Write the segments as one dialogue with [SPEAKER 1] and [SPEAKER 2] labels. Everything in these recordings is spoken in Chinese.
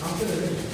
[SPEAKER 1] 然后这个点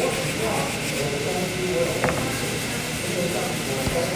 [SPEAKER 1] 我只要有东西，我有东西，我有东西，我有东西。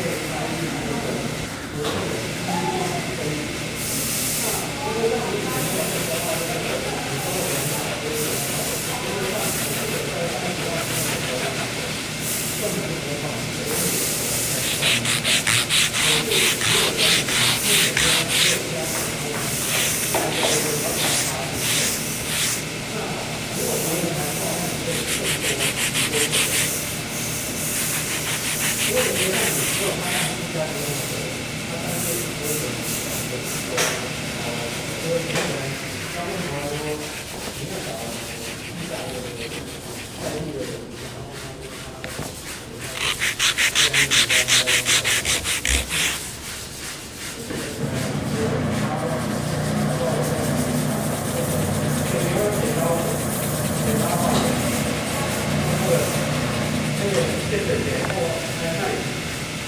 [SPEAKER 1] 那里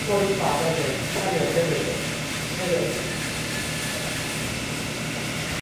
[SPEAKER 1] 做一把的点，那个这个那个。